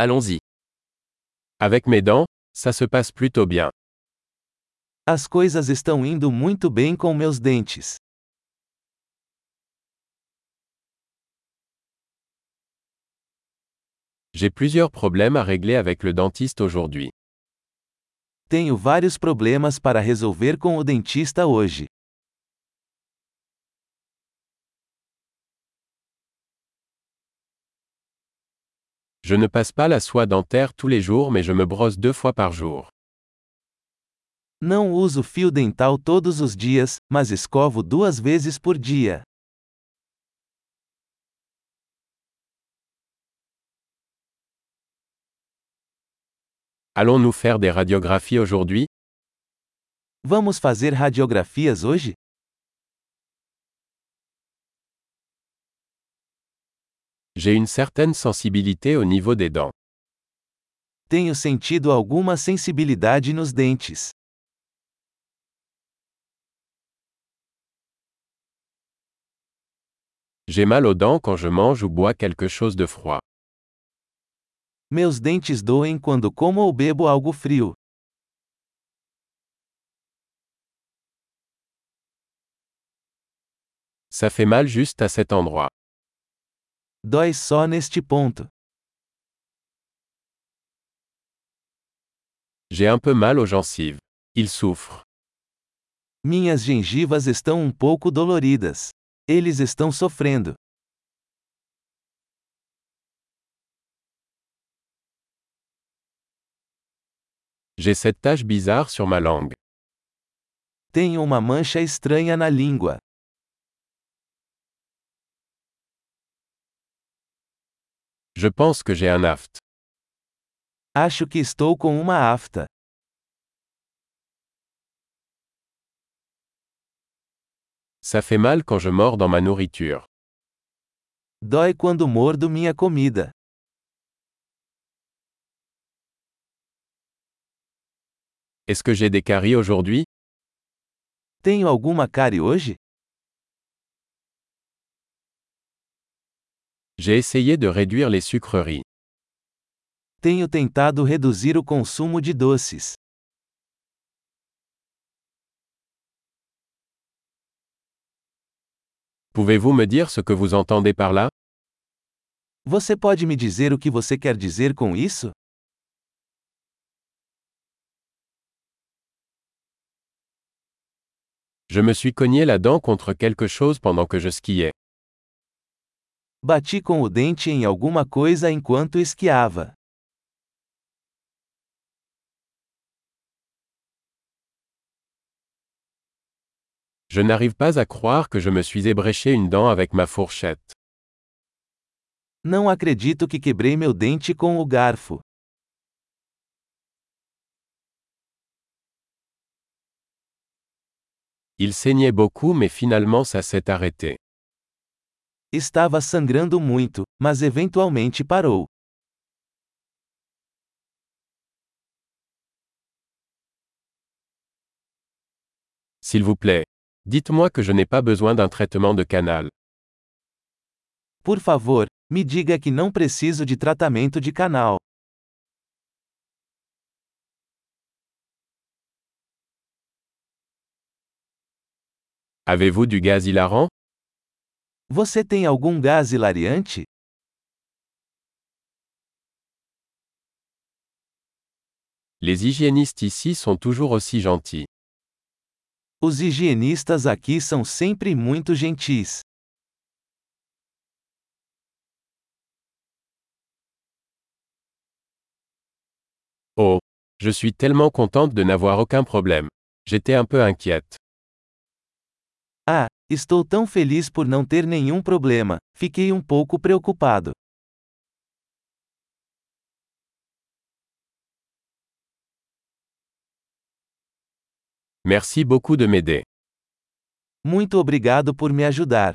Allons-y. Avec mes dents, ça se passe plutôt bien. As coisas estão indo muito bem com meus dentes. J'ai plusieurs problèmes à régler avec le dentiste aujourd'hui. Tenho vários problemas para resolver com o dentista hoje. Je ne passe pas la soie dentaire tous les jours mais je me brosse deux fois par jour. Não uso fio dental todos os dias, mas escovo duas vezes por dia. Allons-nous faire des radiographies aujourd'hui? Vamos fazer radiografias hoje? J'ai une certaine sensibilité au niveau des dents. Tenho sentido alguma sensibilidade nos dentes. J'ai mal aux dents quand je mange ou bois quelque chose de froid. Meus dentes doem quando como ou bebo algo frio. Ça fait mal juste à cet endroit. Dói só neste ponto. J'ai un peu mal aux gencives. Ils souffrent. Minhas gengivas estão um pouco doloridas. Eles estão sofrendo. J'ai cette tache bizarre sur ma langue. Tenho uma mancha estranha na língua. Je pense que j'ai un aft. Acho que estou com uma afta. Ça fait mal quand je mords dans ma nourriture. Dói quando mordo minha comida. Est-ce que j'ai des caries aujourd'hui? Tenho alguma cárie hoje? J'ai essayé de réduire les sucreries. Tenho tentado reduzir o consumo de doces. Pouvez-vous me dire ce que vous entendez par là? Você pode me dizer o que você quer dizer com isso? Je me suis cogné la dent contre quelque chose pendant que je skiais. Bati com o dente em alguma coisa enquanto esquiava. Je n'arrive pas à croire que je me suis ébréché une dent avec ma fourchette. Não acredito que quebrei meu dente com o garfo. Il saignait beaucoup mais finalement ça s'est arrêté. Estava sangrando muito, mas eventualmente parou. S'il vous plaît. Dites-moi que je n'ai pas besoin d'un traitement de canal. Por favor, me diga que não preciso de tratamento de canal. Avez-vous du gaz hilarant Você tem algum gás hilariante? Les hygiénistes ici sont toujours aussi gentils. Os higienistas aqui são sempre muito gentis. Oh, je suis tellement contente de n'avoir aucun problème. J'étais un peu inquiète. Estou tão feliz por não ter nenhum problema. Fiquei um pouco preocupado. Merci beaucoup de m'aider. Muito obrigado por me ajudar.